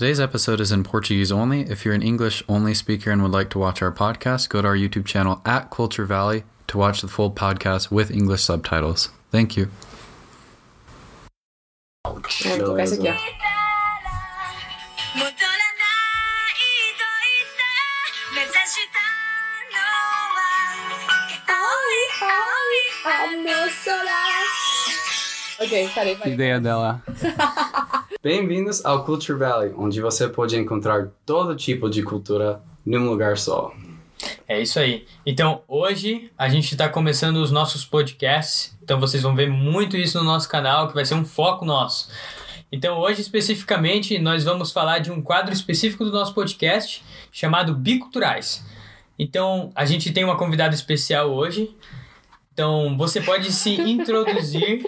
Today's episode is in Portuguese only. If you're an English only speaker and would like to watch our podcast, go to our YouTube channel at Culture Valley to watch the full podcast with English subtitles. Thank you. Ok, parei, parei. Ideia dela. Bem-vindos ao Culture Valley, onde você pode encontrar todo tipo de cultura num lugar só. É isso aí. Então, hoje a gente está começando os nossos podcasts. Então, vocês vão ver muito isso no nosso canal, que vai ser um foco nosso. Então, hoje especificamente, nós vamos falar de um quadro específico do nosso podcast chamado Biculturais. Então, a gente tem uma convidada especial hoje. Então, você pode se introduzir.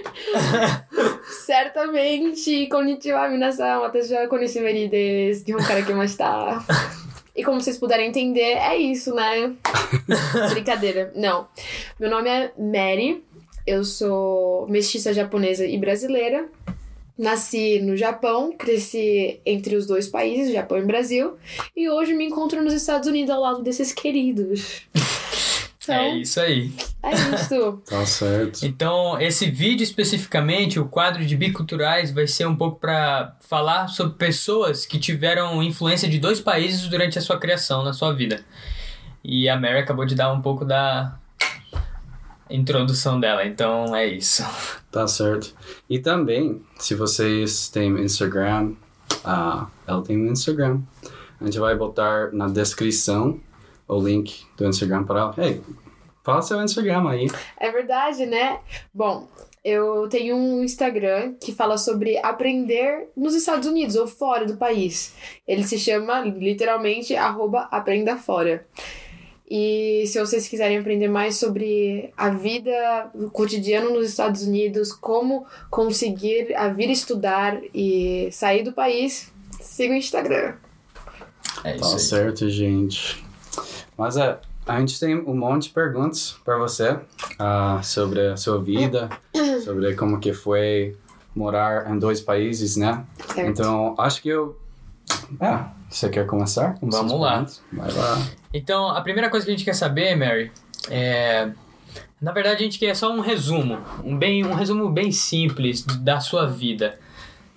Certamente, konnichiwa, minasan, watashi wa konnichiwa desu, Nihon kara kimashita. E como vocês puderem entender, é isso, né? Brincadeira. Não. Meu nome é Mary, eu sou mestiça japonesa e brasileira. Nasci no Japão, cresci entre os dois países, Japão e Brasil, e hoje me encontro nos Estados Unidos ao lado desses queridos. Então, É isso aí. é isso. Tá certo. Então, esse vídeo especificamente, o quadro de biculturais, vai ser um pouco para falar sobre pessoas que tiveram influência de dois países durante a sua criação, na sua vida. E a Mary acabou de dar um pouco da introdução dela, então é isso. Tá certo. E também, se vocês têm Instagram, ah, ela tem um Instagram. A gente vai botar na descrição o link do Instagram para ela. Ei, fala seu Instagram aí. É verdade, né? Bom, eu tenho um Instagram que fala sobre aprender nos Estados Unidos ou fora do país. Ele se chama literalmente arroba aprenda fora. E se vocês quiserem aprender mais sobre a vida, o cotidiano nos Estados Unidos, como conseguir a vir estudar e sair do país, siga o Instagram. É Tá isso aí. certo, gente. Mas é, a gente tem um monte de perguntas para você ah, sobre a sua vida, sobre como que foi morar em dois países, né? Certo? Então, acho que eu... É, você quer começar? com Vamos lá. lá. Então, a primeira coisa que a gente quer saber, Mary, é. Na verdade, a gente quer só um resumo, um, bem, um resumo bem simples da sua vida.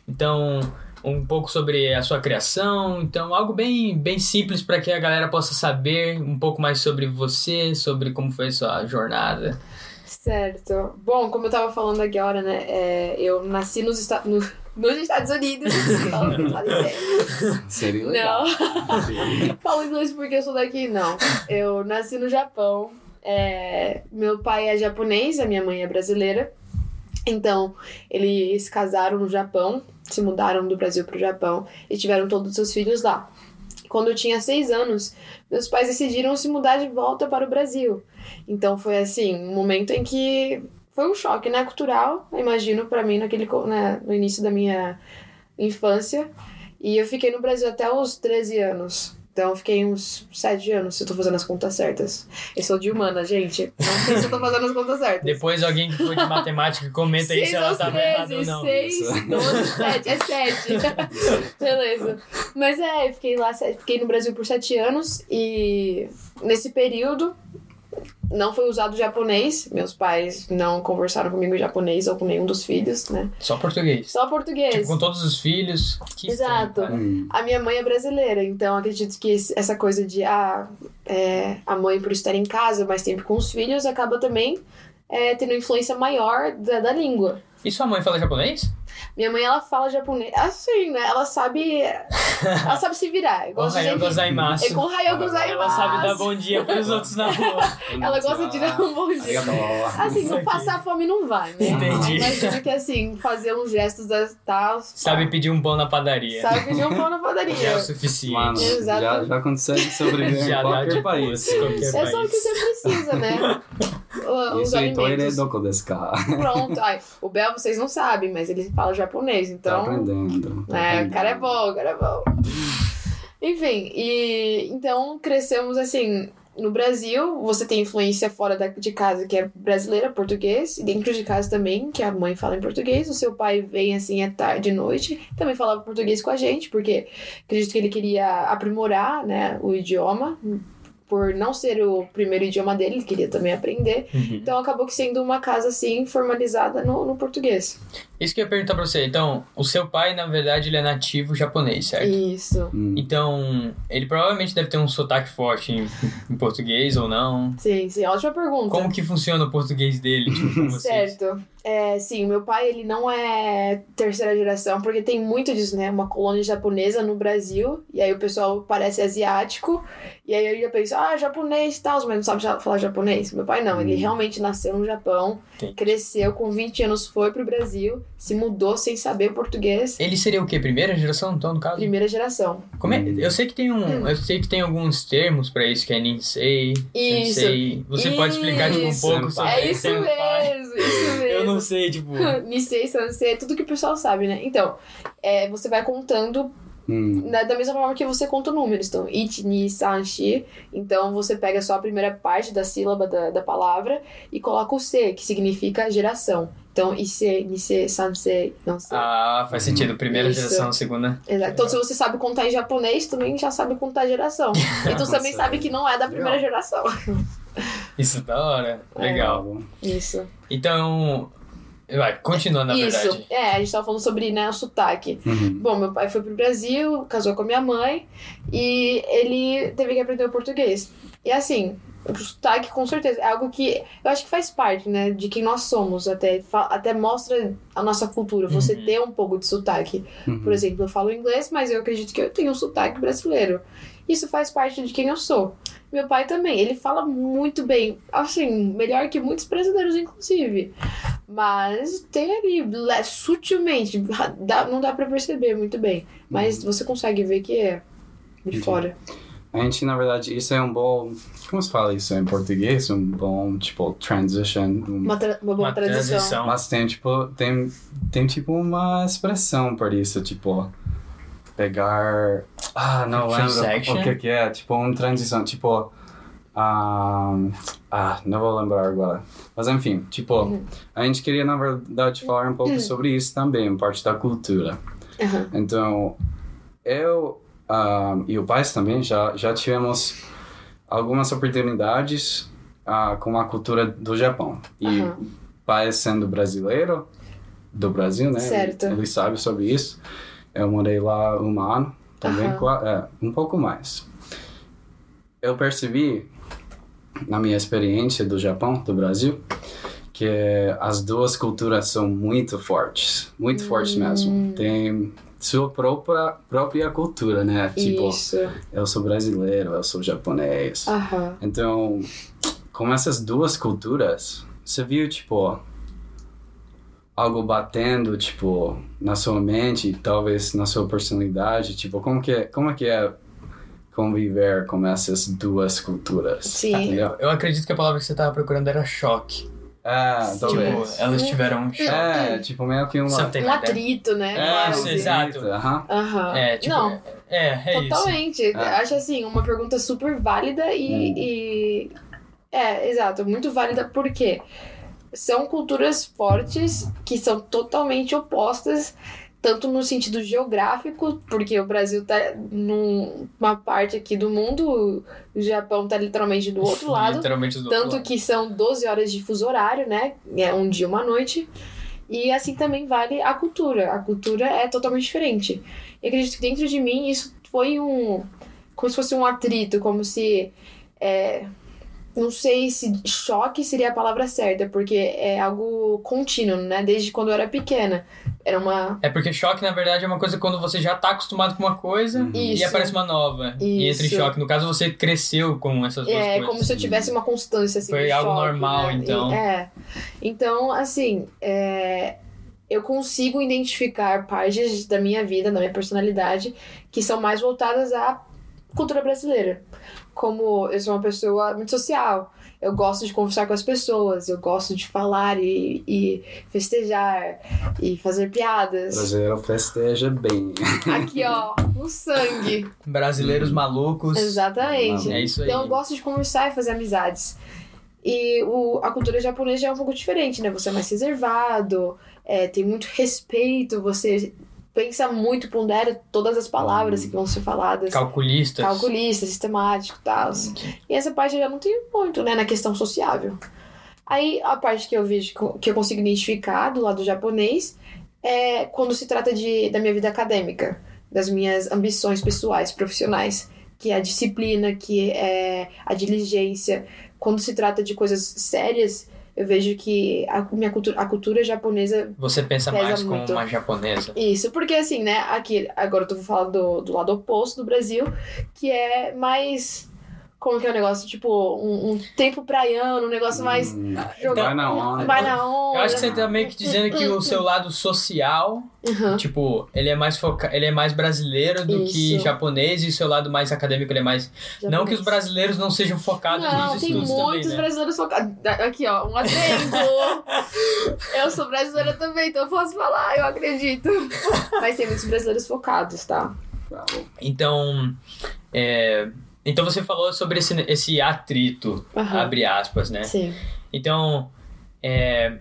Então, um pouco sobre a sua criação, então algo bem, bem simples para que a galera possa saber um pouco mais sobre você, sobre como foi a sua jornada. Certo. Bom, como eu tava falando agora, né? é, eu nasci nos, Esta- no- nos Estados Unidos. Seria legal. Não. Falo inglês porque eu sou daqui, não. Eu nasci no Japão. É, meu pai é japonês, a minha mãe é brasileira. Então, eles se casaram no Japão, se mudaram do Brasil pro Japão e tiveram todos os seus filhos lá. Quando eu tinha seis anos, meus pais decidiram se mudar de volta para o Brasil. Então foi assim, um momento em que foi um choque, né, cultural, imagino para mim naquele né, no início da minha infância. E eu fiquei no Brasil até os 13 anos. Então eu fiquei uns 7 anos, se eu tô fazendo as contas certas. Eu sou de humana, gente. Não sei se eu tô fazendo as contas certas. Depois alguém que for de matemática comenta aí se ela aos estava errada ou não. 6, 12, 7. É 7. Beleza. Mas é, eu fiquei lá, fiquei no Brasil por 7 anos e nesse período não foi usado japonês. Meus pais não conversaram comigo em japonês ou com nenhum dos filhos, né? Só português. Só português. Tipo, com todos os filhos. Que estranho, Exato. cara. Hum, A minha mãe é brasileira, então acredito que essa coisa de ah, é, a mãe, por estar em casa mais tempo com os filhos, acaba também é, tendo influência maior da, da língua. E sua mãe fala japonês? Minha mãe, ela fala japonês. Assim, né? Ela sabe. Ela sabe se virar. Igual Ohayou gente- gozaimasu. É com Ohayou gozaimasu. Ela sabe dar bom dia pros outros na rua. Ela gosta de dar um bom dia. Assim, não passar fome não vai, né? Entendi. Imagina que assim, fazer uns gestos da tal. Sabe pedir um pão na padaria. Sabe pedir um pão na padaria. Já é o suficiente. Mano, Exato. já, já consegue sobreviver Já em qualquer de país. qualquer É só o que você precisa, né? O- Os Isso aí, toire alimentos. doko desu ka? Pronto. Ai, o Bel vocês não sabem, mas ele fala japonês, Tá então. aprendendo. tá É, o aprendendo. cara é bom, o cara é bom. Enfim, e então crescemos assim. no Brasil, você tem influência fora da- de casa, que é brasileira, português, e dentro de casa também, que a mãe fala em português, o seu pai vem assim à tarde e noite, também falava português com a gente, porque acredito que ele queria aprimorar, né, o idioma, por não ser o primeiro idioma dele, ele queria também aprender. Uhum. Então acabou que sendo uma casa assim formalizada no, no português. Isso que eu ia perguntar pra você. Então, o seu pai, na verdade, ele é nativo japonês, certo? Isso. Hum. Então, ele provavelmente deve ter um sotaque forte em, em português ou não. Sim, sim, ótima pergunta. Como que funciona o português dele, tipo, com vocês? Certo. É, sim, meu pai, ele não é terceira geração, porque tem muito disso, né? Uma colônia japonesa no Brasil, e aí o pessoal parece asiático, e aí eu já penso, ah, japonês e tal, mas não sabe falar japonês. Meu pai não, ele Hum. realmente nasceu no Japão, Entendi. cresceu com 20 anos, foi pro Brasil, se mudou sem saber português, Ele seria o quê? Primeira geração, então, no caso? primeira geração. Como é? Hum. Eu sei que tem um, eu sei que tem alguns termos pra isso, que é Ninsei, Isso. Sensei. Você pode explicar tipo um Isso. pouco sobre É isso mesmo, isso mesmo. Não tipo, Nisei, Sansei, tudo que o pessoal sabe, né? Então, é, você vai contando Hum. da mesma forma que você conta números. Então, it, ni, san, shi. Então, você pega só a primeira parte da sílaba da, da palavra e coloca o se, que significa geração. Então, ise, nise, sanse, não sei. ah, faz sentido. Primeira Isso. geração, segunda. Exato. Então, se você sabe contar em japonês, também já sabe contar geração. Então, você também sabe que não é da primeira geração. Isso, da hora. Legal. Isso. Então, vai, continua na Isso. verdade. É, a gente tava falando sobre, né, o sotaque. Uhum. Bom, meu pai foi pro Brasil, casou com a minha mãe e ele teve que aprender o português. E assim, o sotaque com certeza é algo que eu acho que faz parte, né, de quem nós somos, até, até mostra a nossa cultura, você Uhum. ter um pouco de sotaque. Uhum. Por exemplo, eu falo inglês, mas eu acredito que eu tenho um sotaque brasileiro. Isso faz parte de quem eu sou. Meu pai também, ele fala muito bem, assim, melhor que muitos brasileiros, inclusive. Mas tem ali, sutilmente, dá- não dá pra perceber muito bem. Mas você consegue ver que é de Entendi. fora. A gente, na verdade, isso é um bom. Como se fala isso em português? Um bom, tipo, transition. Um, Uma, tra- uma boa Uma transição. transição. Mas tem, tipo, tem, tem, tipo, uma expressão por isso, tipo, pegar... Ah, não lembro o que que é, tipo, uma transição, tipo... ah, ah, não vou lembrar agora. Mas, enfim, tipo, Uhum. a gente queria, na verdade, falar um pouco sobre isso também, parte da cultura. Aham. Então, eu ah, e o pai também já, já tivemos algumas oportunidades ah, com a cultura do Japão. E Aham. pai sendo brasileiro, do Brasil, né? Certo. Ele, ele sabe sobre isso. Eu morei lá um ano, também, é, um pouco mais. Eu percebi, na minha experiência do Japão, do Brasil, que as duas culturas são muito fortes, muito fortes Hum. mesmo. Tem sua própria, própria cultura, né? Tipo, Isso. eu sou brasileiro, eu sou japonês. Então, com essas duas culturas, você viu, tipo, algo batendo, tipo, na sua mente, talvez na sua personalidade, tipo, como que é, como é que é conviver com essas duas culturas? Sim. Entendeu? Eu acredito que a palavra que você tava procurando era choque. É, Tipo, talvez. elas tiveram um choque. É, tipo, meio que uma... Um atrito, né? É, Isso, exato. Aham. Aham. É, tipo, Não, é, é isso. Totalmente. É. Acho assim, uma pergunta super válida e, Hum. e- É, exato, muito válida porque são culturas fortes que são totalmente opostas, tanto no sentido geográfico, porque o Brasil tá numa parte aqui do mundo, o Japão tá literalmente do outro lado. Literalmente do Tanto outro lado. que são 12 horas de fuso horário, né? É um dia, uma noite. E assim também vale a cultura. A cultura é totalmente diferente. E acredito que dentro de mim isso foi um. Como se fosse um atrito, como se. é, não sei se choque seria a palavra certa, porque é algo contínuo, né? Desde quando eu era pequena. Era uma. É porque choque, na verdade, é uma coisa quando você já tá acostumado com uma coisa Uhum. e Isso. aparece uma nova. E entra em Isso. choque. No caso, você cresceu com essas duas É coisas. como se eu tivesse uma constância assim. Foi de algo choque, normal, né? então. E- É. Então, assim, é, eu consigo identificar partes da minha vida, da minha personalidade, que são mais voltadas à cultura brasileira. Como eu sou uma pessoa muito social. eu gosto de conversar com as pessoas, eu gosto de falar e, e festejar e fazer O piadas. brasileiro festeja bem. Aqui, ó, no sangue. Brasileiros malucos. Exatamente. É isso aí. Então eu gosto de conversar e fazer amizades. E o, a cultura japonesa é um pouco diferente, né? Você é mais reservado, é, tem muito respeito, você pensa muito, pondera todas as palavras que vão ser faladas. Calculistas. Calculista, sistemático e tal. E essa parte eu já não tenho muito, né? Na questão sociável. Aí a parte que eu vejo, que eu consigo identificar do lado japonês é quando se trata de, da minha vida acadêmica, das minhas ambições pessoais, profissionais, que é a disciplina, que é a diligência. Quando se trata de coisas sérias, eu vejo que a minha cultura, a cultura japonesa Você pensa Pesa mais como muito. uma japonesa. isso, porque assim, né, aqui, agora eu tô falando do, do lado oposto do Brasil, que é mais. Como que é o negócio? Tipo, um, um tempo praiano, um negócio mais. Hum, jogar- vai na onda. Vai na onda. Eu acho que você tá meio que dizendo que o seu lado social, Uhum. tipo, ele é mais foca... ele é mais brasileiro do que Isso. japonês e o seu lado mais acadêmico ele é mais. Não que os brasileiros não sejam focados Não, nos tem estudos muitos também, né? brasileiros focados. Aqui, ó, um adendo. eu sou brasileira também, então eu posso falar, eu acredito. Mas tem muitos brasileiros focados, tá? Então, é... então você falou sobre esse, esse atrito, Aham. abre aspas, né? Sim. Então, é,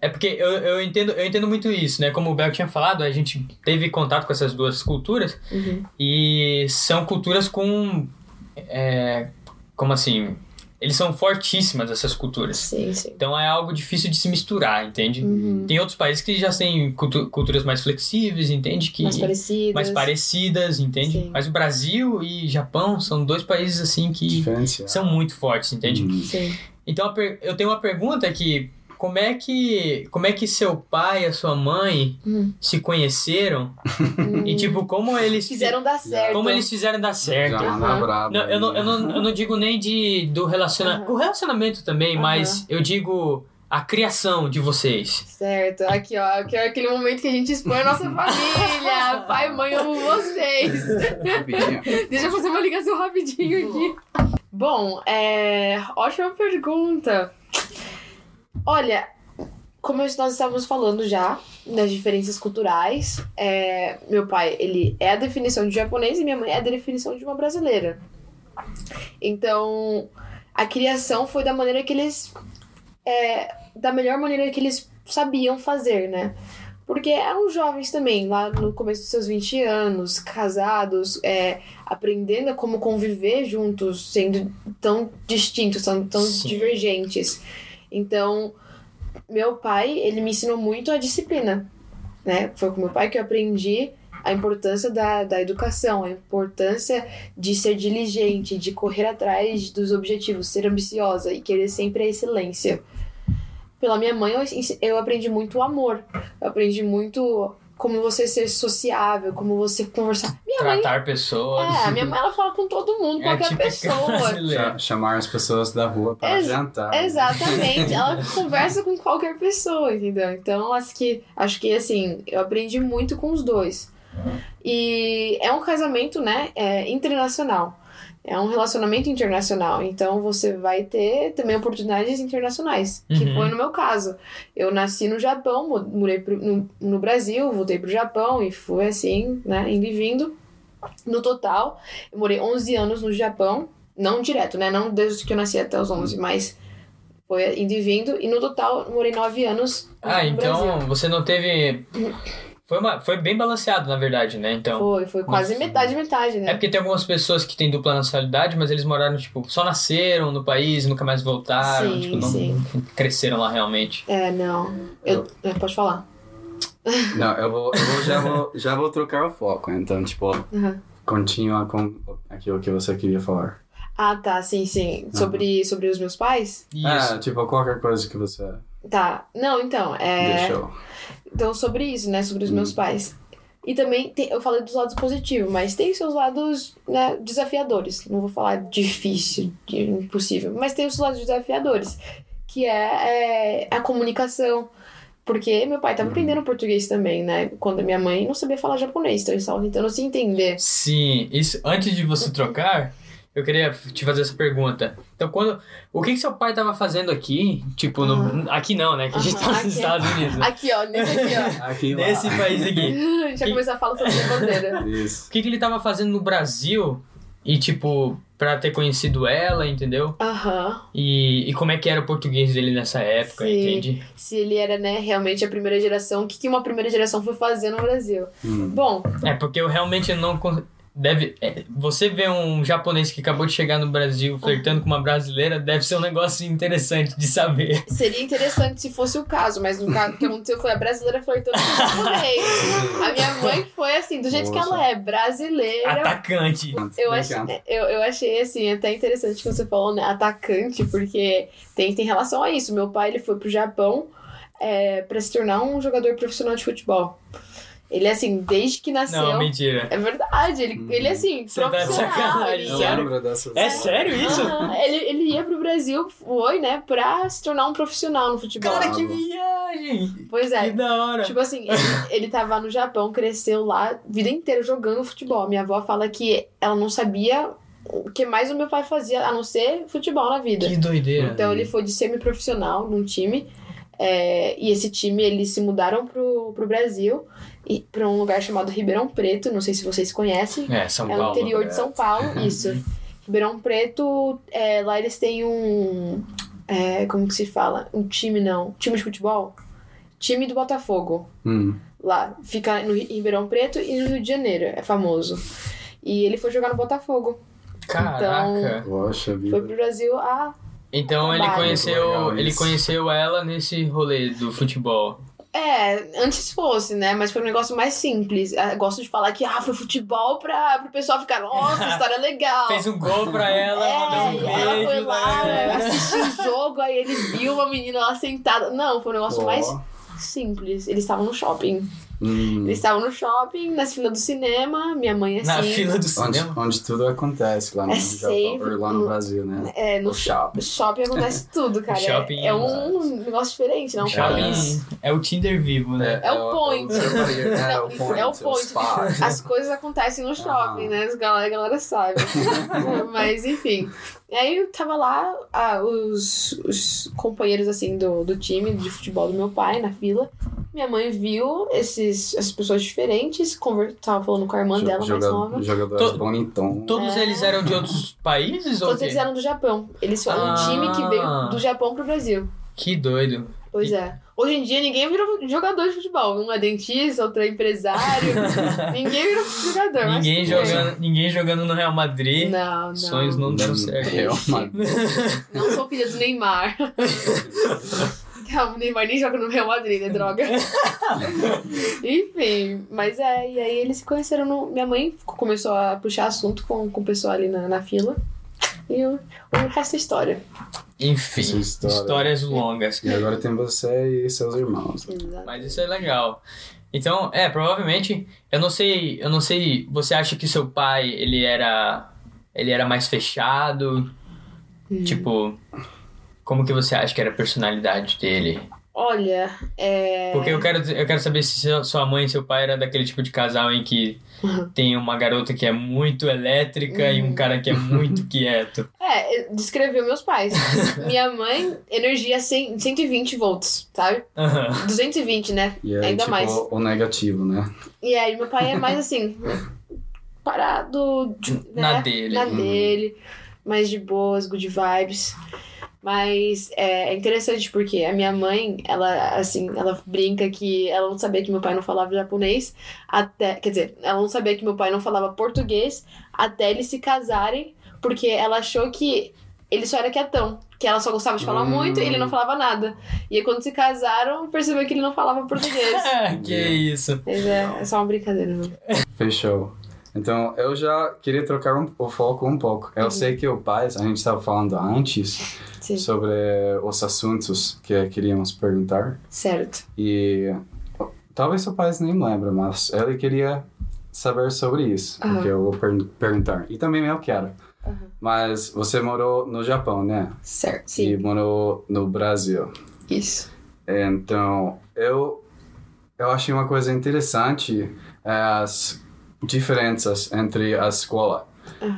é porque eu, eu, entendo, eu entendo muito isso, né? Como o Bel tinha falado, a gente teve contato com essas duas culturas Uhum. e são culturas com. é, como assim? Eles são fortíssimas, essas culturas. Sim, sim. Então é algo difícil de se misturar, entende? Uhum. Tem outros países que já têm cultu- culturas mais flexíveis, entende? Que, Mais parecidas. mais parecidas, entende? Sim. Mas o Brasil e Japão são dois países assim que são muito fortes, entende? Hum. Sim. Então eu tenho uma pergunta que como é que como é que seu pai e a sua mãe Hum. se conheceram e Hum. tipo como eles Fizeram dar certo. como eles fizeram dar certo? Já braba. Não, eu, não, eu, não, eu não digo nem de do relacionamento, Aham. o relacionamento também, Aham. mas eu digo a criação de vocês. Certo, aqui ó, aqui é aquele momento que a gente expõe a nossa família. Pai, mãe, amo vocês. Deixa eu fazer uma ligação rapidinho aqui. Bom, é. Ótima pergunta. Olha, como nós estávamos falando já das diferenças culturais, é, meu pai, ele é a definição de japonês e minha mãe é a definição de uma brasileira. Então, a criação foi da maneira que eles. é, da melhor maneira que eles sabiam fazer, né? Porque eram jovens também, lá no começo dos seus 20 anos, casados, é, aprendendo a como conviver juntos, sendo tão distintos, tão, tão divergentes. Então, meu pai, ele me ensinou muito a disciplina, né? Foi com meu pai que eu aprendi a importância da, da educação, a importância de ser diligente, de correr atrás dos objetivos, ser ambiciosa e querer sempre a excelência. Pela minha mãe, eu, eu aprendi muito o amor. Eu aprendi muito como você ser sociável, como você conversar. Minha mãe. Tratar pessoas. É, a minha mãe ela fala com todo mundo, É qualquer pessoa. Chamar as pessoas da rua para Ex- jantar. Exatamente, ela conversa com qualquer pessoa, entendeu? Então, acho que, acho que assim, eu aprendi muito com os dois. E é um casamento, né, é, internacional. É um relacionamento internacional. Então, você vai ter também oportunidades internacionais, que Uhum. foi no meu caso. Eu nasci no Japão, morei pro- no, no Brasil, voltei pro Japão e fui assim, né, indo e vindo. No total, eu morei 11 anos no Japão. Não direto, né? Não desde que eu nasci até os 11, mas foi indo e vindo. E no total, morei 9 anos Ah, no então Brasil. você não teve foi uma foi bem balanceado, na verdade, né? Então, Foi, foi quase Nossa. metade, metade, né? É porque tem algumas pessoas que têm dupla nacionalidade, mas eles moraram, tipo, só nasceram no país, nunca mais voltaram, Sim, tipo, não sim. cresceram lá realmente. É, não. Eu, é, pode falar. Não, eu vou, eu vou- já, vou, já vou trocar o foco. Então, tipo, Uhum. continua com aquilo que você queria falar. Ah, tá, sim, sim. Sobre, sobre os meus pais? Isso. É, tipo, qualquer coisa que você Tá. Não, então, é. deixou. Então, sobre isso, né? Sobre os Hum. meus pais. E também, tem, eu falei dos lados positivos, mas tem seus lados né, desafiadores. Não vou falar difícil, de impossível, mas tem os lados desafiadores, que é, é a comunicação. Porque meu pai estava Uhum. aprendendo português também, né? Quando a minha mãe não sabia falar japonês, então eles estavam tentando se entender. Sim, isso antes de você trocar, eu queria te fazer essa pergunta. Então, quando. O que, que seu pai tava fazendo aqui? Tipo, no, aqui não, né? Que a gente Aham, tá nos aqui. Estados Unidos. Aqui, ó, nesse aqui, ó. Aqui. Nesse país aqui. A gente já começou a falar sobre a bandeira. Isso. O que, que ele tava fazendo no Brasil? E, tipo, pra ter conhecido ela, entendeu? Aham. E, e como é que era o português dele nessa época, Sim. entende? Se ele era, né, realmente a primeira geração, o que, que uma primeira geração foi fazer no Brasil? Hum. Bom, É, porque eu realmente não. Deve. é, você vê um japonês que acabou de chegar no Brasil flertando com uma brasileira, deve ser um negócio interessante de saber. seria interessante se fosse o caso, mas no caso o que aconteceu foi a brasileira flertando com o japonês. A minha mãe foi assim, do jeito que Poxa. ela é, brasileira. Atacante. Eu, achei, eu, eu achei, assim, até interessante que você falou, né, atacante, porque tem, tem relação a isso. Meu pai, ele foi pro Japão é, pra se tornar um jogador profissional de futebol. Ele, assim, desde que nasceu... Não, mentira. É verdade, ele, ele assim, Você tá profissional. sacanagem, ele ia- lembro. É sério isso? Ele, ele ia pro Brasil, foi, né, pra se tornar um profissional no futebol. Cara, que viagem! Pois Que é. da hora. Tipo assim, ele, ele tava no Japão, cresceu lá, a vida inteira jogando futebol. Minha avó fala que ela não sabia o que mais o meu pai fazia, a não ser futebol na vida. Que doideira. Então ele foi de semi-profissional num time. é, e esse time, eles se mudaram pro, pro Brasil, e pra um lugar chamado Ribeirão Preto, não sei se vocês conhecem. É, São É Paulo. no interior de São Paulo, isso. Ribeirão Preto, é, lá eles têm um. é, como que se fala? Um time não. Time de futebol? Time do Botafogo. Hum. Lá. Fica no Ri- Ribeirão Preto e no Rio de Janeiro. É famoso. E ele foi jogar no Botafogo. Caraca. Poxa vida. Foi pro Brasil a. Então ele conheceu, ele conheceu ela nesse rolê do futebol. É, antes fosse, né? Mas foi um negócio mais simples. Ah, Gosto de falar que ah, foi futebol pra, pro pessoal ficar, nossa, história legal. Fez um gol pra ela, É, mandou um beijo. ela foi lá, né? assistiu o jogo, aí ele viu uma menina lá sentada. Não, foi um negócio Ó. mais simples. Eles estavam no shopping. Hum. Eles estavam no shopping, nas filas do cinema, minha mãe assim. Na fila do Onde, cinema. onde tudo acontece lá no É Japão, lá no no- Brasil, né? É, no O shopping. shopping acontece tudo, cara. É- Shopping, é, um negócio diferente, não? O shopping é o Tinder vivo, né? É o point. É o point. É o point. As coisas acontecem no shopping, né? As galera, a galera sabe. Mas, enfim. E aí eu tava lá, ah, os, os companheiros, assim, do, do time de futebol do meu pai, na fila. Minha mãe viu esses, essas pessoas diferentes, conver... tava falando com a irmã Jo- dela mais joga- nova. Jogadores To- bonitão. Todos É. eles eram de outros países Todos eles eram do Japão. Eles foram um Ah. time que veio do Japão pro Brasil. Que doido. Pois é. Hoje em dia ninguém virou jogador de futebol. Um é dentista, outro é empresário. ninguém virou jogador. Ninguém jogando, ninguém jogando no Real Madrid. Não, não. Sonhos não deram certo. É uma... Não sou filha do Neymar. O Neymar nem joga no Real Madrid, né, droga? Enfim, mas é, e aí eles se conheceram no. Minha mãe começou a puxar assunto com, com o pessoal ali na, na fila. E o, o resto é história. Enfim, Essa história. histórias longas. E agora tem você e seus irmãos. Mas isso é legal. Então, é, provavelmente, eu não sei, eu não sei, você acha que seu pai, ele era ele era mais fechado? Tipo, como que você acha que era a personalidade dele? Olha, é. Porque eu quero, eu quero saber se sua mãe e seu pai era daquele tipo de casal em que Uhum. tem uma garota que é muito elétrica e um cara que é muito quieto. É, descreveu meus pais. Minha mãe, energia 100, 120 volts, sabe? Aham. 220, né? E é Ainda tipo mais. o negativo, né? E aí, meu pai é mais assim, parado, de- né? Na dele. Na Uhum. dele, mais de boas, good vibes. Mas é, é interessante porque a minha mãe, ela, assim, ela brinca que ela não sabia que meu pai não falava japonês até. Quer dizer, ela não sabia que meu pai não falava português até eles se casarem, porque ela achou que ele só era quietão. Que ela só gostava de falar Hum. muito e ele não falava nada. E aí, quando se casaram, percebeu que ele não falava português. que isso. Mas é, é só uma brincadeira, né? Fechou. Então, eu já queria trocar um- o foco um pouco. Eu sei que o pai, a gente estava falando antes Sim, sobre os assuntos que queríamos perguntar. certo. E talvez seu pai nem lembre, mas ele queria saber sobre isso, Aham. porque eu vou per- perguntar. E também eu quero. Aham. Mas você morou no Japão, né? Certo, E sim. morou no Brasil. Isso. Então, eu, eu achei uma coisa interessante é as diferenças entre a escola.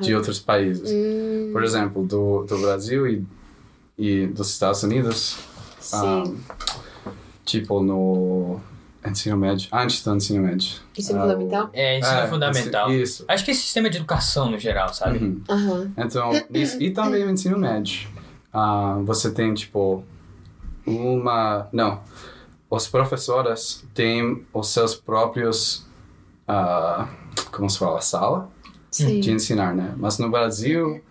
de outros países. Hum, Por exemplo, do, do Brasil e, e dos Estados Unidos. sim. ah, tipo no ensino médio, antes do ensino médio. Ensino Ah, fundamental? É, ensino É, fundamental. Isso. Acho que é sistema de educação no geral, sabe? Uhum. Aham. Então, isso, e também o ensino médio. Ah, você tem, tipo, uma... Não. Os professores têm os seus próprios... ah, como se fala? Sala Sim. de ensinar, né? Mas no Brasil,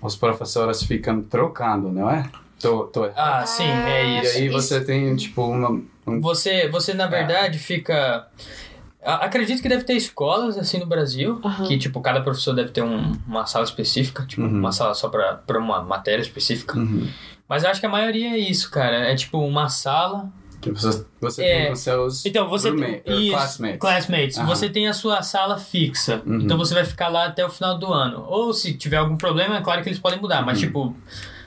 os professores ficam trocando, não é? Tô, tô. Ah, sim, é E isso. aí você tem, tipo, uma... um- Você, você na verdade, fica. a- Acredito que deve ter escolas assim no Brasil, Aham. que tipo, cada professor deve ter um- uma sala específica, tipo, Uhum. uma sala só pra, pra uma matéria específica. Uhum. Mas eu acho que a maioria é isso, cara. É tipo uma sala. Que você, você É. tem os seus Então você roommate, tem. classmates. classmates. Aham. Você tem a sua sala fixa. Uhum. Então você vai ficar lá até o final do ano. Ou se tiver algum problema, é claro que eles podem mudar. Mas, Uhum. tipo,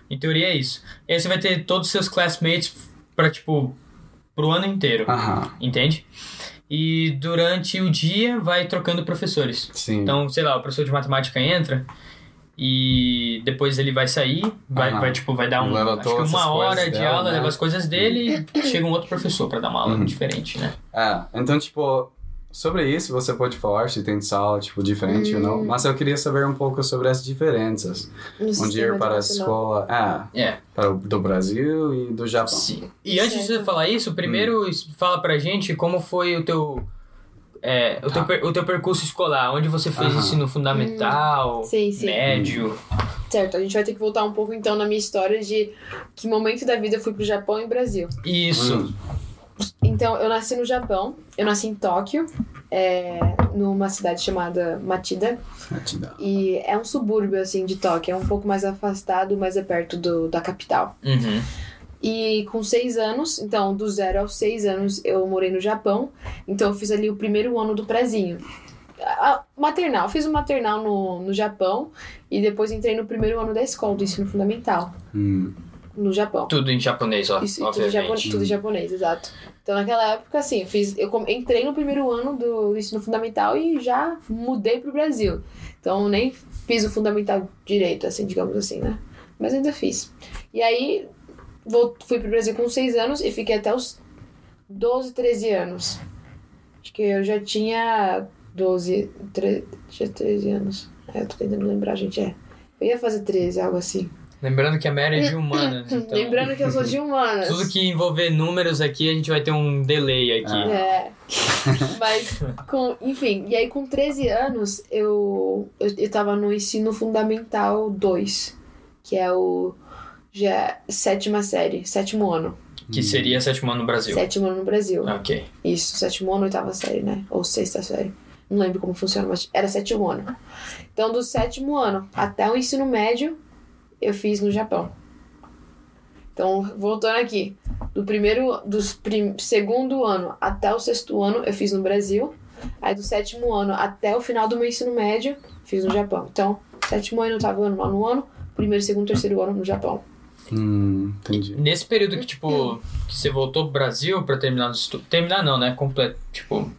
em teoria é isso. E aí você vai ter todos os seus classmates pra, tipo, pro ano inteiro. Entende? E durante o dia vai trocando professores. sim. Então, sei lá, o professor de matemática entra e depois ele vai sair, vai, vai tipo, vai dar um, acho que uma hora de dela, aula, né? leva as coisas dele e chega um outro professor pra dar uma aula Uhum. diferente, né? É, então, tipo, sobre isso você pode falar se tem sala, tipo, diferente ou Hum. não. Mas eu queria saber um pouco sobre as diferenças. No Um dia para a escola, é, É. para o, do Brasil e do Japão. Sim. E antes de você falar isso, primeiro Hum. fala pra gente como foi o teu. É, o, teu Tá. per- o teu percurso escolar, onde você fez Aham. ensino fundamental, Sim, sim. médio. Certo, a gente vai ter que voltar um pouco então na minha história de que momento da vida eu fui pro Japão e Brasil. Isso. Hum, Então, eu nasci no Japão, eu nasci em Tóquio, é, numa cidade chamada Matida, gratidão. e é um subúrbio, assim, de Tóquio, é um pouco mais afastado, mas é perto do, da capital. Uhum. E com seis anos, então, do zero aos seis anos, eu morei no Japão, então eu fiz ali o primeiro ano do prezinho. A- maternal, fiz o maternal no, no Japão, e depois entrei no primeiro ano da escola, do ensino fundamental, Hum, no Japão. Tudo em japonês, ó. Isso, tudo, japonês, tudo japonês, exato. Então, naquela época, assim, eu, fiz, eu entrei no primeiro ano do ensino fundamental e já mudei pro Brasil. Então, nem fiz o fundamental direito, assim, digamos assim, né? Mas ainda fiz. E aí, vou, fui pro Brasil com 6 anos e fiquei até os 12, 13 anos. Acho que eu já tinha 12, 13, tinha 13 anos. É, eu tô tentando lembrar, gente, é. Eu ia fazer 13, algo assim. Lembrando que a Mary é de humanas, então... Lembrando que eu sou de humanas. Tudo que envolver números aqui, a gente vai ter um delay aqui. Ah. É. Mas, com, enfim, e aí com 13 anos eu, eu, eu tava no ensino fundamental 2, que é o. Já é sétima série, sétimo ano. Que seria sétimo ano no Brasil. Sétimo ano no Brasil. Ok. Isso, sétimo ano, oitava série, né? Ou sexta série. Não lembro como funciona, mas era sétimo ano. Então, do sétimo ano até o ensino médio, eu fiz no Japão. Então, voltando aqui, do primeiro, do prim, segundo ano até o sexto ano, eu fiz no Brasil. Aí, do sétimo ano até o final do meu ensino médio, fiz no Japão. Então, sétimo ano, oitavo ano, nono ano, primeiro, segundo, terceiro ano no Japão. Hum, entendi. Nesse período que, tipo, que você voltou pro Brasil pra terminar os estudos... Terminar não, né? Completo, tipo...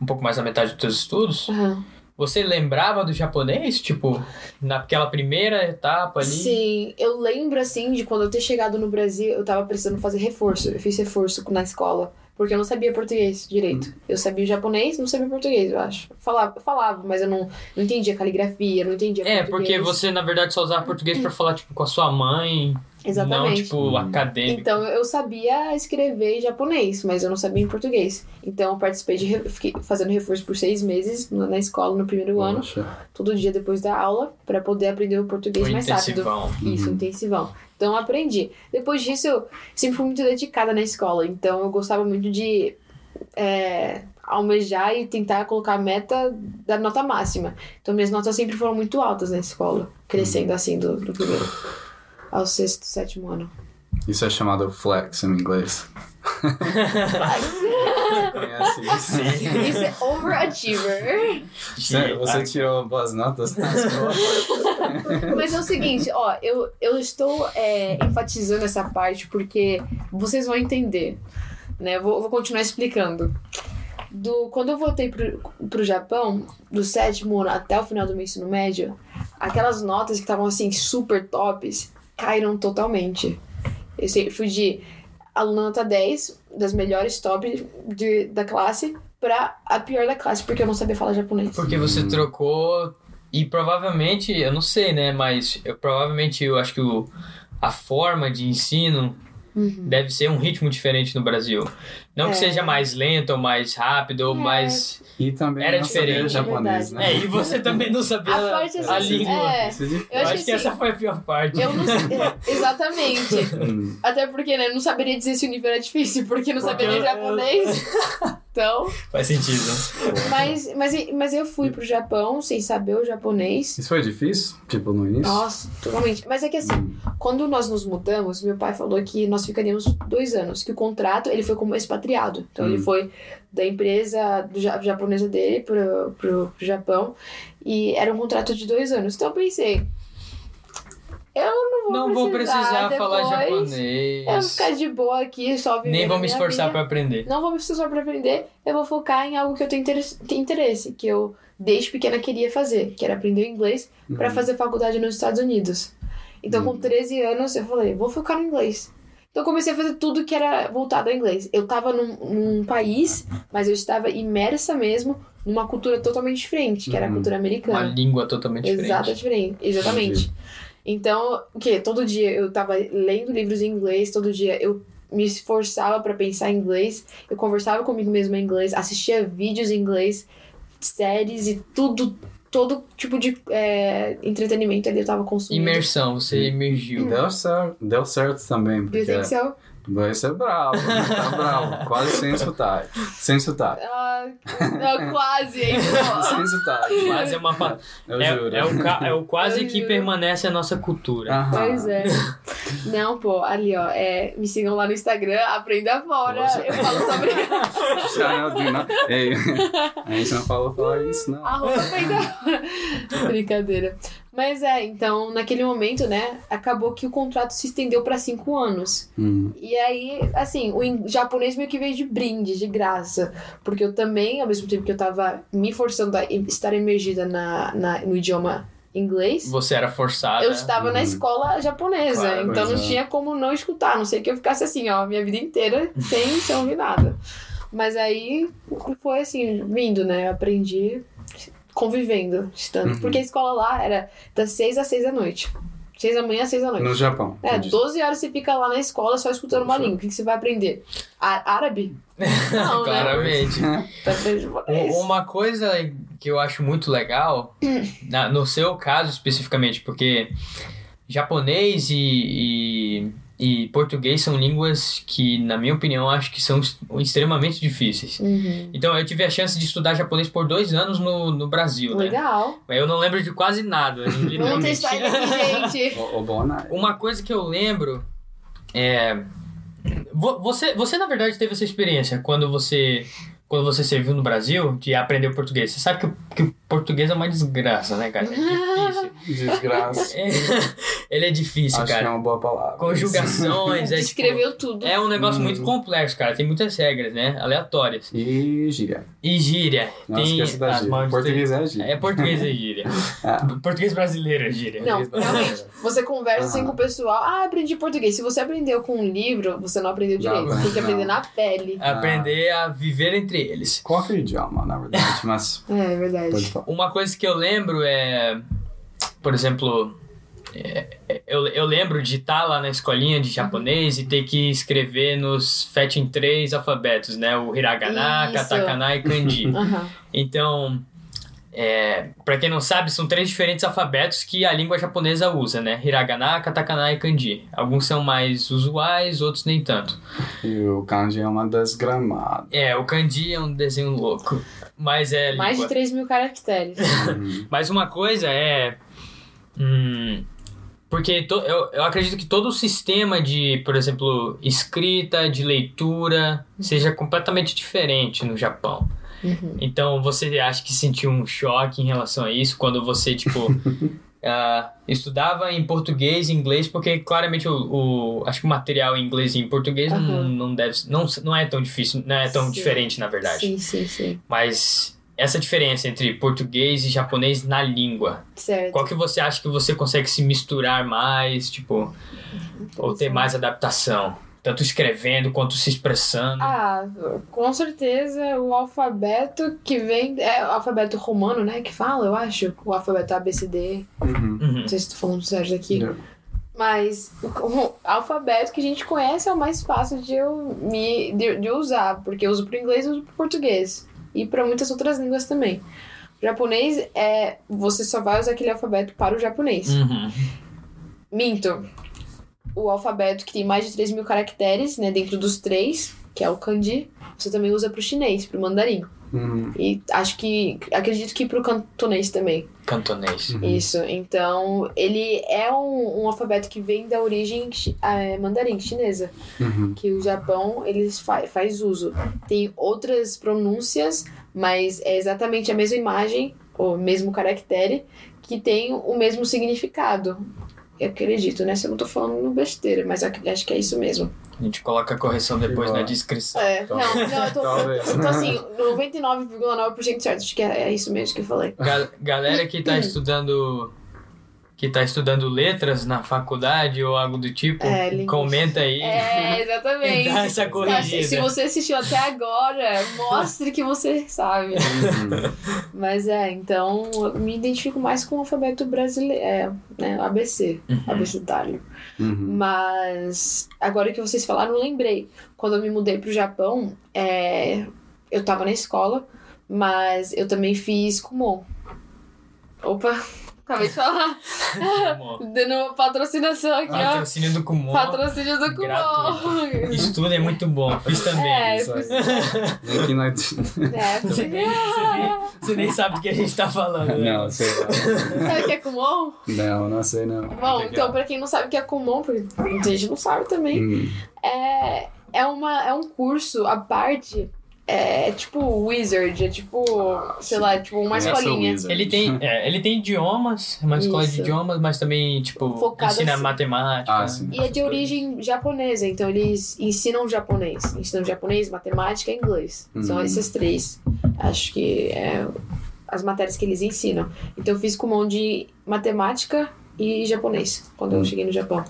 Um pouco mais da metade dos seus estudos. Aham. Você lembrava do japonês? Tipo, naquela primeira etapa ali? Sim, eu lembro assim de quando eu ter chegado no Brasil, eu tava precisando fazer reforço. Eu fiz reforço na escola. Porque eu não sabia português direito. Eu sabia japonês, não sabia português, eu acho. Falava, eu falava mas eu não, não entendia caligrafia, não entendia É, português. porque você, na verdade, só usava português pra falar, tipo, com a sua mãe. Não, Exatamente. tipo, Hum. acadêmico. Então eu sabia escrever em japonês, mas eu não sabia em português. Então eu participei de. re- Fiquei fazendo reforço por seis meses na escola no primeiro ano, Poxa. todo dia depois da aula, pra poder aprender o português Foi mais rápido. intensivão. Isso, Uhum. intensivão. Então eu aprendi. Depois disso, eu sempre fui muito dedicada na escola. Então eu gostava muito de é, almejar e tentar colocar a meta da nota máxima. Então minhas notas sempre foram muito altas na escola, crescendo assim do, do primeiro ao sexto, sétimo ano. Isso é chamado flex em inglês. Conhece isso? Isso é overachiever. Você, você tirou boas notas? Mas é o seguinte, ó, eu, eu estou é, enfatizando essa parte porque vocês vão entender, né? Eu vou, vou continuar explicando. do quando eu voltei pro, pro Japão, do sétimo ano até o final do meu ensino médio, aquelas notas que estavam assim super tops caíram totalmente. Eu fui de aluna nota 10, das melhores top de, da classe, pra a pior da classe, porque eu não sabia falar japonês. Porque você trocou e provavelmente, eu não sei, né, mas eu, provavelmente eu acho que o, a forma de ensino Uhum. deve ser um ritmo diferente no Brasil. Não É. que seja mais lento ou mais rápido ou É. mais... E também Era não sabia diferente, japonês, é né? É, e você também não sabia A a, parte, assim, a língua. é, é. Eu acho acho que assim, essa foi a pior parte. Eu não sei. é, Exatamente. Hum. Até porque, né, eu não saberia dizer se o nível era difícil, porque não Porque sabia nem eu- japonês. Então, Faz sentido. mas, mas, mas eu fui pro Japão sem saber o japonês. Isso foi difícil? Tipo, no início? Nossa, totalmente. Mas é que assim, Hum. quando nós nos mudamos, meu pai falou que nós ficaríamos dois anos, que o contrato ele foi como expatriado. Então ele Hum. foi da empresa do ja- japonesa dele pro, pro, pro Japão e era um contrato de dois anos. Então eu pensei, eu não vou Não vou precisar falar japonês. Eu vou ficar de boa aqui, só vivendo Nem vou me esforçar pra aprender. Não vou me esforçar pra aprender, eu vou focar em algo que eu tenho interesse, tenho interesse que eu desde pequena queria fazer, que era aprender inglês pra Uhum. fazer faculdade nos Estados Unidos. Então, com Uhum. 13 anos, eu falei, vou focar no inglês. Então, eu comecei a fazer tudo que era voltado ao inglês. Eu tava num, num país, mas eu estava imersa mesmo numa cultura totalmente diferente, que era a Uhum. cultura Uma americana. língua totalmente diferente. Exata, diferente. Exatamente. Então, o quê? Todo dia eu tava lendo livros em inglês, todo dia eu me esforçava pra pensar em inglês, eu conversava comigo mesma em inglês, assistia vídeos em inglês, séries e tudo, todo tipo de é, entretenimento ali eu tava consumindo. Imersão, você imergiu. Deu certo, deu certo também, you porque think so? Você é bravo, tá bravo, quase sem sotaque. Sem sotaque. Ah, não, quase, hein? Sem sotaque. Quase é uma. pa- Eu É, juro. é o, ca- é o quase Eu que juro. permanece a nossa cultura. Aham. Pois é. Não, pô, ali, ó, é, me sigam lá no Instagram, aprenda fora, Nossa. eu falo sobre não. Ei, a gente não falou falar isso, não. Arroba peidar. Brincadeira. Mas é, então, naquele momento, né, acabou que o contrato se estendeu pra cinco anos. Hum. E aí, assim, o japonês meio que veio de brinde, de graça. Porque eu também, ao mesmo tempo que eu tava me forçando a estar emergida na, na- no idioma inglês, Você era forçada. eu estava na Uhum. escola japonesa. Claro, então não é. tinha como não escutar. A Não sei que eu ficasse assim, ó, minha vida inteira sem, sem ouvir nada. Mas aí foi assim, vindo, né? Eu aprendi convivendo, estando. Uhum. Porque a escola lá era das 6 às 6 da noite. 6 da manhã às 6 da noite. No Japão. É, entendi. 12 horas você fica lá na escola só escutando uma língua. O que que você vai aprender? Á- árabe? Não, né? Claramente. U- Uma coisa que eu acho muito legal, na- no seu caso especificamente, porque japonês e, e, e português são línguas que, na minha opinião, acho que são extremamente difíceis. Uhum. Então, eu tive a chance de estudar japonês por dois anos no, no Brasil, né? Legal. Mas eu não lembro de quase nada, Vamos literalmente. testar ele aqui, gente. O, é- Uma coisa que eu lembro é. vo- Você, você na verdade teve essa experiência quando você. Quando você serviu no Brasil de aprender o português. Você sabe que, que o português é uma desgraça, né, cara? É difícil. Desgraça. É- ele é difícil, Acho que é cara. uma boa palavra. Conjugações, é tipo, tudo. É um negócio Hum. muito complexo, cara. Tem muitas regras, né? Aleatórias. E gíria. E gíria. Não tem esqueça da gíria. Português é gíria. É português e gíria. Ah. Português brasileiro é gíria. Não, realmente. Você conversa assim Aham. com o pessoal. Ah, aprendi português. Se você aprendeu com um livro, você não aprendeu direito. Não, Tem que aprender não. na pele. Aprender a viver entre eles. Qualquer idioma, na verdade, mas É, é pode verdade. Uma coisa que eu lembro é, por exemplo, é, é, eu, eu lembro de estar lá na escolinha de japonês e ter que escrever nos FET em três alfabetos, né? O hiragana, Isso. katakana e kanji. Aham. Então, é, para quem não sabe, são três diferentes alfabetos que a língua japonesa usa, né? Hiragana, katakana e kanji. Alguns são mais usuais, outros nem tanto. E o kanji é uma desgramada. É, o kanji é um desenho louco, mas é Mais de língua. 3 mil caracteres. Uhum. Mas uma coisa é. hum, porque to- eu, eu acredito que todo o sistema de, por exemplo, escrita, de leitura, seja completamente diferente no Japão. Uhum. Então você acha que sentiu um choque em relação a isso quando você, tipo, ah, estudava em português e inglês, porque claramente o, o- acho que o material em inglês e em português não, Aham. não deve não, não é tão difícil, não é tão Sim. diferente na verdade. Sim, sim, sim. Mas essa diferença entre português e japonês na língua, Certo. qual que você acha que você consegue se misturar mais, tipo, ou ter mais adaptação, tanto escrevendo quanto se expressando? Ah, com certeza o alfabeto que vem. É o alfabeto romano, né? Que fala, eu acho. O alfabeto ABCD. Uhum. Uhum. Não sei se tô falando certo aqui. Não. Mas o alfabeto que a gente conhece é o mais fácil de eu me de, de usar, porque eu uso pro inglês e uso pro português. E para muitas outras línguas também. O japonês é. Você só vai usar aquele alfabeto para o japonês. Uhum. Minto. O alfabeto que tem mais de 3 mil caracteres, né? Dentro dos três, que é o kanji, você também usa pro chinês, pro mandarim. Uhum. E acho que. Acredito que pro cantonês também. Cantonês. Uhum. Isso. Então, ele é um, um alfabeto que vem da origem eh, mandarim, chinesa. Uhum. Que o Japão, eles fa faz uso. Tem outras pronúncias, mas é exatamente a mesma imagem, o mesmo caractere, que tem o mesmo significado. Eu acredito, né? Se eu não tô falando besteira, mas ac- acho que é isso mesmo. A gente coloca a correção depois na descrição. É, Tal- não, não, eu tô, Talvez. eu tô assim, 99,9% certo. Acho que é, é isso mesmo que eu falei. Gal- galera que tá estudando que tá estudando letras na faculdade ou algo do tipo, É, comenta aí. É, exatamente. Dá essa corrigida. Se, você assistiu até agora, mostre que você sabe. Uhum. Mas é, então eu me identifico mais com o alfabeto brasileiro, é, né, ABC, Uhum. abecedário. Uhum. Mas agora que vocês falaram, eu lembrei. Quando eu me mudei pro Japão, é, eu tava na escola, mas eu também fiz Kumon. Opa, acabei de falar. Dando patrocinação aqui, ó. Patrocínio do Kumon. Patrocínio do Kumon. Gratuito. Estudo é muito bom, fiz também. É, Isso fiz- que nós... é, Você fiz- nem, você nem- você nem sabe do que a gente tá falando. né? Não, sei lá. Sabe o que é Kumon? Não, não sei não. Bom, então, pra quem não sabe o que é Kumon, porque muita gente não sabe também, Hum. é, é, uma, é um curso à parte, é tipo Wizard, é tipo, sei lá, tipo uma Essa escolinha. Ele tem, é, ele tem idiomas, é uma escola de idiomas, mas também, tipo, Focado ensina assim. matemática. Ah, sim. E é de origem japonesa, então eles ensinam japonês. Ensinam japonês, matemática e inglês. São Uhum. esses três. Acho que é as matérias que eles ensinam. Então eu fiz Kumon de matemática e japonês, quando eu Hum. cheguei no Japão.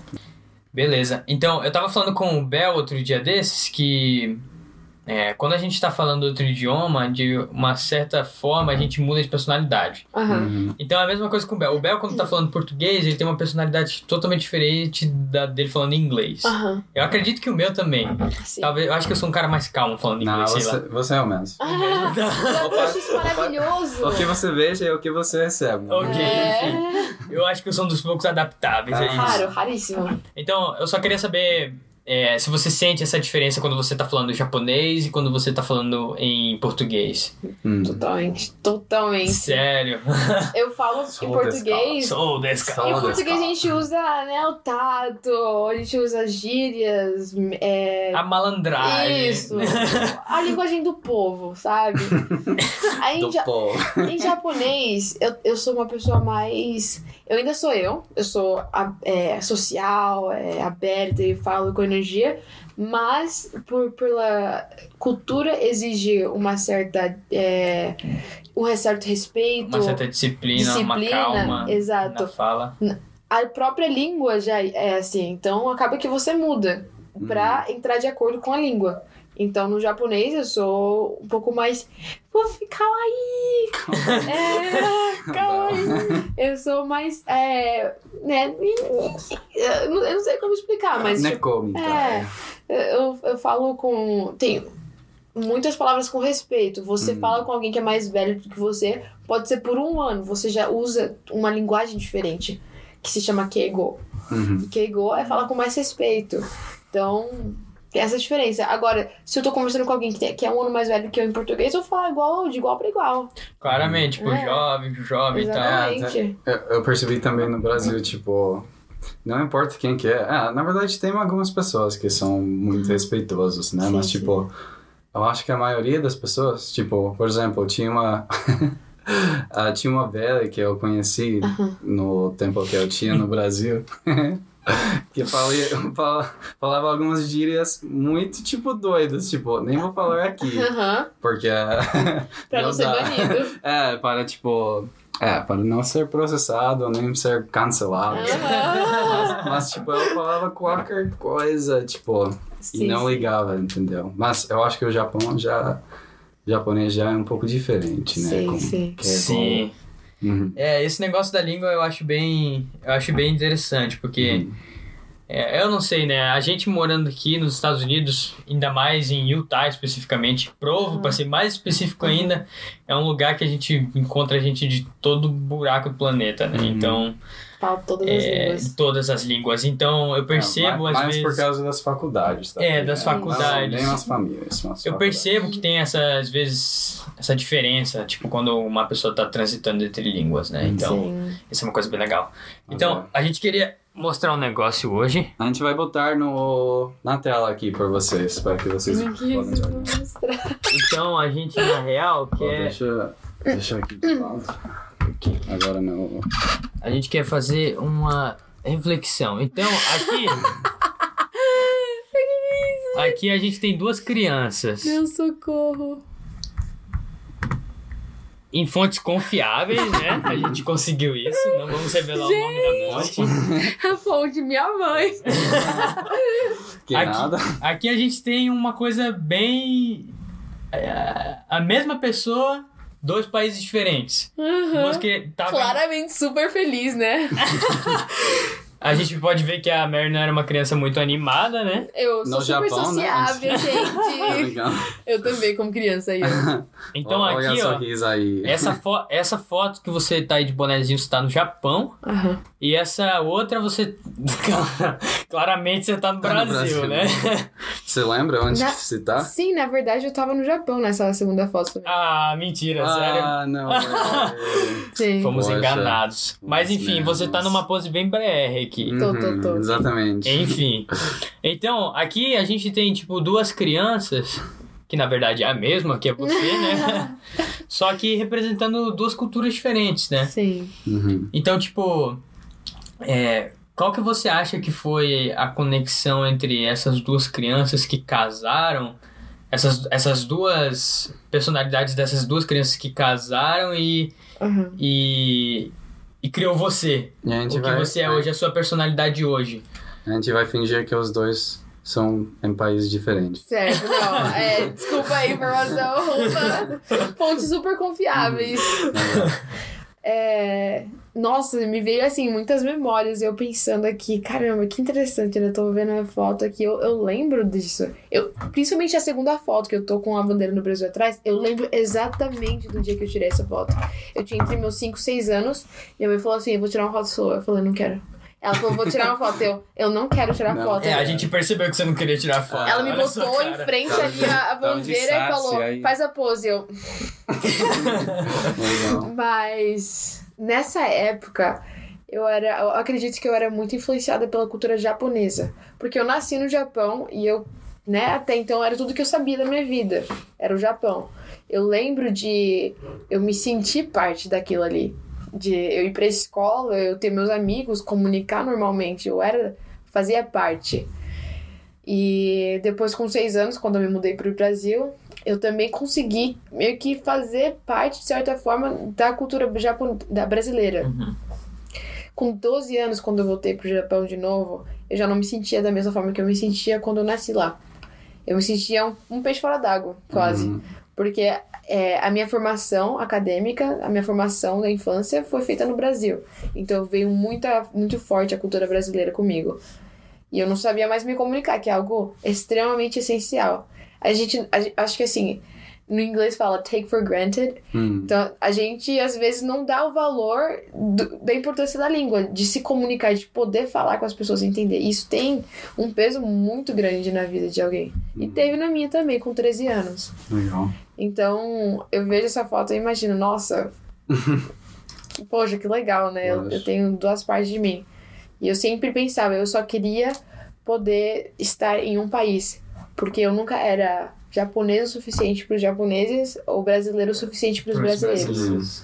Beleza. Então, eu tava falando com o Bel outro dia desses que é, quando a gente tá falando outro idioma, de uma certa forma a gente muda de personalidade. Uhum. Então é a mesma coisa com o Bel. O Bel, quando tá falando português, ele tem uma personalidade totalmente diferente da dele falando inglês. Aham. Eu acredito que o meu também. Sim. Talvez, eu acho que eu sou um cara mais calmo falando Não, inglês, sei você, lá. você é o menos. Ah, eu acho isso maravilhoso. O que você veja é o que você recebe. né? Ok, É. enfim. Eu acho que eu sou um dos poucos adaptáveis, é Ah. isso. Raro, raríssimo. Então, eu só queria saber é, se você sente essa diferença quando você tá falando japonês e quando você tá falando em português. Hum. Totalmente, totalmente. Sério. Eu falo em Sou português. Sou desse Em português a gente usa né, o tato, a gente usa gírias, é, A malandragem. isso, a linguagem do povo, sabe? Aí em, Do ja- povo. em japonês, eu, eu sou uma pessoa mais. Eu ainda sou eu, eu sou é, social, é, aberta e falo com energia, mas por, pela cultura exigir uma certa. é, um certo respeito. Uma certa disciplina, uma Disciplina, calma exato. na fala. a própria língua já é assim, então acaba que você muda pra entrar de acordo com a língua. Então no japonês eu sou um pouco mais. Vou ficar aí! É. Eu sou mais. É, né? Eu não não sei como explicar, mas. tipo, Nekomi, tá? é, eu, eu falo com. Tem muitas palavras com respeito. Você Hum. fala com alguém que é mais velho do que você, pode ser por um ano, você já usa uma linguagem diferente, que se chama Keigo. Uhum. E Keigo é falar com mais respeito. Então, tem essa diferença. Agora, se eu tô conversando com alguém que, tem- que é um ano mais velho que eu em português, eu falo igual, de igual pra igual. Claramente, tipo, É. jovem, jovem e tal. Eu, eu percebi também no Brasil, tipo, não importa quem que é. Ah, na verdade tem algumas pessoas que são muito respeitosos, né? Sim, Mas sim. tipo, eu acho que a maioria das pessoas, tipo, por exemplo, tinha uma Ah, tinha uma velha que eu conheci no tempo que eu tinha no Brasil. que falei, fala- falava algumas gírias muito, tipo, doidas. Tipo, nem vou falar aqui. Porque... Pra não ser dá. banido. É, para, tipo... É, para não ser processado, nem ser cancelado. Mas, mas, tipo, eu falava qualquer coisa, tipo... Sim, e não sim. ligava, entendeu? Mas eu acho que o Japão já... O japonês já é um pouco diferente, né? Sim, Com- sim. que é Sim. bom. Uhum. É, esse negócio da língua eu acho bem. Eu acho bem interessante, porque Uhum. é, eu não sei, né? A gente morando aqui nos Estados Unidos, ainda mais em Utah especificamente, Provo, para ser mais específico ainda, é um lugar que a gente encontra gente de todo buraco do planeta, né? Uhum. Então, Falo todas as é, línguas. todas as línguas. Então, eu percebo É, às mais vezes. por causa das faculdades, tá? É, das Não, faculdades. nem as famílias. mas Eu faculdades. percebo que tem essa, às vezes, essa diferença, tipo, quando uma pessoa tá transitando entre línguas, né? Então, Sim. isso é uma coisa bem legal. Então, a gente queria mostrar um negócio hoje. A gente vai botar no, na tela aqui pra vocês, para que vocês olhar. mostrar. Então, a gente, na real, quer... Deixa, deixa aqui de lado. Agora não. A gente quer fazer uma reflexão. Então, aqui... Aqui a gente tem duas crianças Meu socorro. em fontes confiáveis, né? A gente conseguiu isso. Não vamos revelar o nome da fonte. A fonte, minha mãe. Que Aqui. nada. Aqui a gente tem uma coisa bem. é, a mesma pessoa, dois países diferentes. Duas que tava- Claramente super feliz, né? A gente pode ver que a Mary não era uma criança muito animada, né? Eu sou No super Japão, né? sociável, Tá gente. Eu também, como criança aí. Então Olha aqui, ó. aí. Essa, fo essa foto que você tá aí de bonezinho, você tá no Japão. Aham. E essa outra você. Claramente você tá no Tá no Brasil, Brasil. né? Você lembra onde Na- que você tá? Sim, na verdade eu tava no Japão nessa segunda foto também. Ah, mentira, sério. Ah, não. é. Sim. Fomos Poxa. Enganados. Mas enfim, né? você tá numa pose bem BR aqui. Tô, tô, tô. Uhum, Exatamente. Enfim. Então, aqui a gente tem, tipo, duas crianças, que na verdade é a mesma, que é você, né? Só que representando duas culturas diferentes, né? Sim. Uhum. Então, tipo, é, qual que você acha que foi a conexão entre essas duas crianças que casaram? Essas, essas duas personalidades dessas duas crianças que casaram e, Aham. e, e criou você. E a gente O que vai, você é hoje, a sua personalidade hoje. A gente vai fingir que os dois são em países diferentes. Certo, não. É, desculpa aí, informação. Ufa. Fontes super confiáveis. É, nossa, me veio assim muitas memórias. Eu pensando aqui, caramba, que interessante, né? Eu tô vendo a foto aqui, eu, eu lembro disso. Eu, principalmente a segunda foto, que eu tô com a bandeira no Brasil atrás, eu lembro exatamente do dia que eu tirei essa foto. Eu tinha entre meus 5 e 6 anos, e a mãe falou assim: eu vou tirar uma foto sua. Eu falei, não quero. Ela falou, vou tirar uma foto. Eu, eu não quero tirar Não. foto. É, a gente percebeu que você não queria tirar foto. Ela me Olha botou em frente Tava ali a, bandeira e falou: aí. faz a pose. Eu. Mas nessa época, eu era. Eu acredito que eu era muito influenciada pela cultura japonesa. Porque eu nasci no Japão e eu, né, até então era tudo que eu sabia da minha vida. Era o Japão. Eu lembro de eu me sentir parte daquilo ali. De eu ir pra escola, eu ter meus amigos, comunicar normalmente. Eu era. fazia parte. E depois, com seis anos, quando eu me mudei pro Brasil, eu também consegui meio que fazer parte, de certa forma, da cultura japon... da brasileira. Uhum. Com 12 anos, quando eu voltei pro Japão de novo, eu já não me sentia da mesma forma que eu me sentia quando eu nasci lá. Eu me sentia um, um peixe fora d'água, quase. Uhum. Porque é, a minha formação acadêmica, a minha formação da infância foi feita no Brasil. Então veio muita, muito forte a cultura brasileira comigo. E eu não sabia mais me comunicar, que é algo extremamente essencial. A gente, a acho que assim, no inglês fala take for granted. Hum. Então a gente às vezes não dá o valor do- da importância da língua, de se comunicar, de poder falar com as pessoas e entender. Isso tem um peso muito grande na vida de alguém. E teve na minha também, com 13 anos. Legal. Então, eu vejo essa foto e imagino, nossa, poxa, que legal, né? Eu, eu tenho duas partes de mim. E eu sempre pensava, eu só queria poder estar em um país, porque eu nunca era japonês o suficiente para os japoneses ou brasileiro o suficiente para os brasileiros. brasileiros.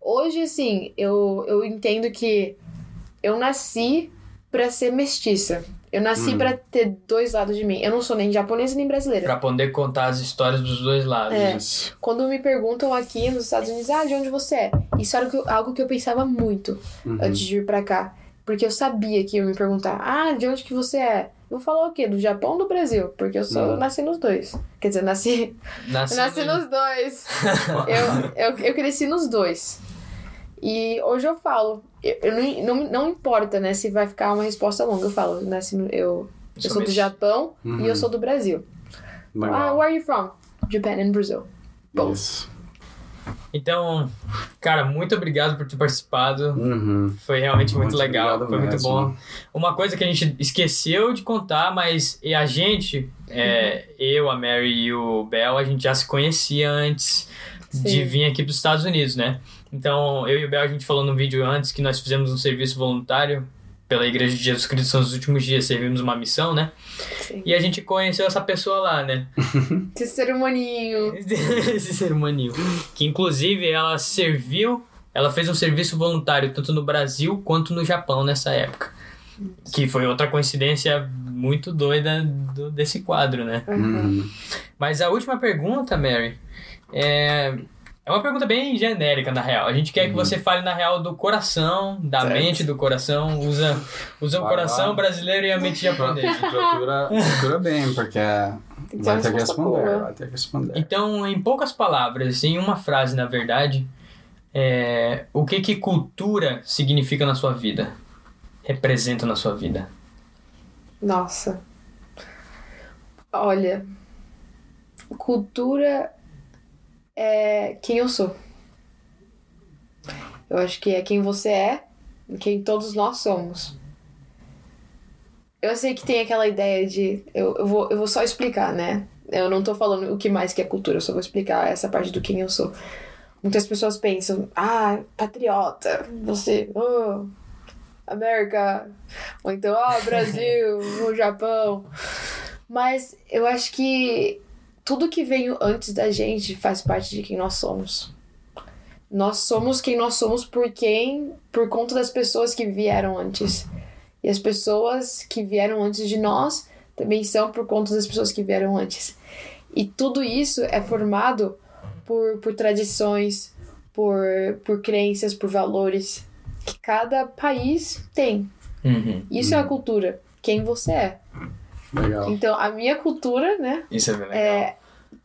Hoje, assim, eu, eu entendo que eu nasci pra ser mestiça. Eu nasci Hum. pra ter dois lados de mim. Eu não sou nem japonesa nem brasileira. Pra poder contar as histórias dos dois lados. É. Quando me perguntam aqui nos Estados Unidos, ah, de onde você é? Isso era algo que eu pensava muito Uhum. antes de vir pra cá. Porque eu sabia que iam me perguntar, ah, de onde que você é? Eu vou falar o quê? Do Japão ou do Brasil? Porque eu sou, Hum. eu nasci nos dois. Quer dizer, nasci, Nasci, nasci nos dois. eu, eu, eu cresci nos dois. E hoje eu falo, eu, eu não, não, não importa, né, se vai ficar uma resposta longa. Eu falo, eu nasci no, eu, eu sou do. Japão Uhum. e eu sou do Brasil. Ah, where are you from? Japan and Brazil. Bom. Isso. Então, cara, muito obrigado por ter participado. Uhum. Foi realmente muito, Muito legal, foi muito mesmo. bom. Uma coisa que a gente esqueceu de contar, mas e a gente, é, eu, a Mary e o Bel, a gente já se conhecia antes de Sim. vir aqui para os Estados Unidos, né? Então, eu e o Bel, a gente falou no vídeo antes que nós fizemos um serviço voluntário pela Igreja de Jesus Cristo São os últimos dias, servimos uma missão, né? Sim. E a gente conheceu essa pessoa lá, né? Esse ser humaninho. Esse ser humaninho. Que inclusive ela serviu, ela fez um serviço voluntário tanto no Brasil quanto no Japão nessa época. Que foi outra coincidência muito doida do- desse quadro, né? Uhum. Mas a última pergunta, Mary, é, é uma pergunta bem genérica, na real. A gente quer que você fale, na real, do coração, da Certo. mente do coração. Usa, usa o coração lá. brasileiro e a mente japonesa. Procura, procura bem, porque Tem que vai ter que responder. Vai ter que responder. Então, em poucas palavras, em uma frase, na verdade, é, o que que cultura significa na sua vida? Representa na sua vida? Nossa. Olha. Cultura é quem eu sou. Eu acho que é quem você é e quem todos nós somos. Eu sei que tem aquela ideia de. Eu, eu, vou, eu vou só explicar, né? Eu não tô falando o que mais que é cultura, eu só vou explicar essa parte do quem eu sou. Muitas pessoas pensam, ah, patriota, você, oh, América, ou então, ah, Brasil, o Japão. Mas eu acho que tudo que veio antes da gente faz parte de quem nós somos. Nós somos quem nós somos por quem, por conta das pessoas que vieram antes. E as pessoas que vieram antes de nós também são por conta das pessoas que vieram antes. E tudo isso é formado por, por tradições, por, por crenças, por valores que cada país tem. Uhum. Isso é a cultura, quem você é. Legal. Então, a minha cultura, né, Isso é bem legal. é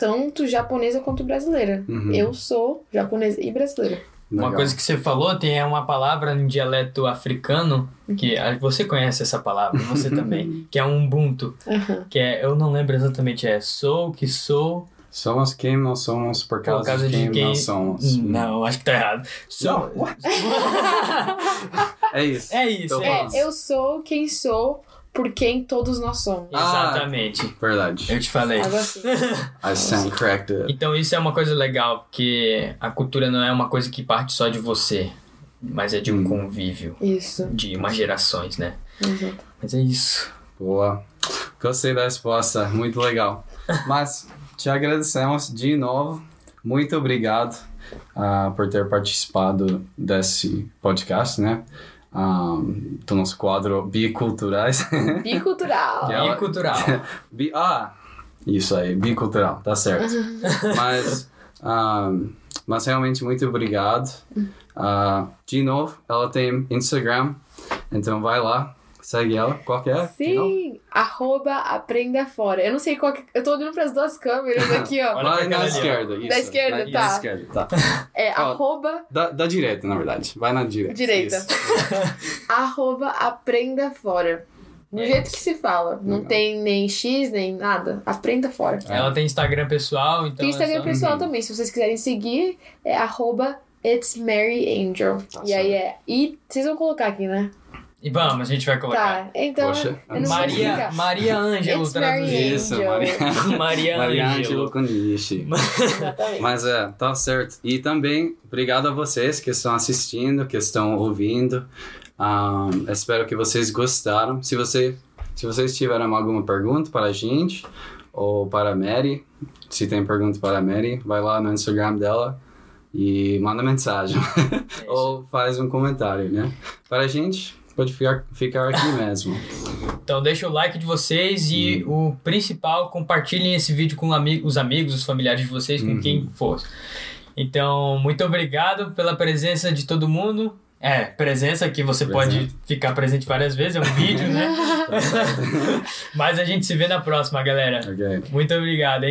tanto japonesa quanto brasileira. Uhum. Eu sou japonesa e brasileira. Uma Legal. coisa que você falou tem uma palavra em dialeto africano que ah, você conhece essa palavra, você também, que é um ubuntu, Aham. que é eu não lembro exatamente é sou que sou Somos quem nós somos por causa, causa de de quem, quem- nós somos. não acho que tá errado sou Não? É isso. é isso Então é É, eu sou quem sou por quem todos nós somos. Ah. exatamente Verdade. eu te falei assim. I stand corrected. Então isso é uma coisa legal, porque a cultura não é uma coisa que parte só de você, mas é de um Hum. convívio, Isso. de umas gerações, né? Exato. Mas é isso. Boa. Gostei da resposta. Muito legal. Mas te agradecemos de novo. Muito obrigado ah, por ter participado desse podcast, né? Ah, do nosso quadro Biculturais. Bicultural. Que ela- E cultural. Bi ah, isso aí, bicultural, tá certo. mas, ah, mas realmente muito obrigado. Ah, de novo, ela tem Instagram, então vai lá, segue ela. Qual que é? Sim, arroba aprenda fora. Eu não sei qual que... Eu tô olhando pras duas câmeras aqui, ó. Olha na esquerda, isso. Da esquerda, Na- tá. Na esquerda, tá. É Ó. arroba, Da, da direita, na verdade. Vai na direita. Direita. Arroba aprenda fora. Do É jeito que se fala. Não Legal. tem nem X, nem nada. Aprenda fora. Ela tem Instagram pessoal, então. Tem Instagram é só... pessoal Uhum. também. Se vocês quiserem seguir, é arroba It's Mary Angel. Tá e aí é. E vocês vão colocar aqui, né? E vamos, a gente vai colocar. Tá. Então. Poxa, Maria. Maria Ângelo traduzido. Isso. Maria. Maria Maria Ângelo. Exatamente. Mas é, tá certo. E também, obrigado a vocês que estão assistindo, que estão ouvindo. Ahn, espero que vocês gostaram. Se, você, se vocês tiverem alguma pergunta para a gente ou para a Mary, se tem pergunta para a Mary, vai lá no Instagram dela. e manda mensagem ou faz um comentário, né? Para a gente, pode ficar, ficar aqui mesmo. Então deixa o like de vocês e o principal, compartilhem esse vídeo com ami- os amigos, os familiares de vocês, com Uhum. quem for. Então, muito obrigado pela presença de todo mundo. É, presença que você pode Presente. ficar presente várias vezes, é um vídeo, né? Mas a gente se vê na próxima, galera. Ok. Muito obrigado, hein?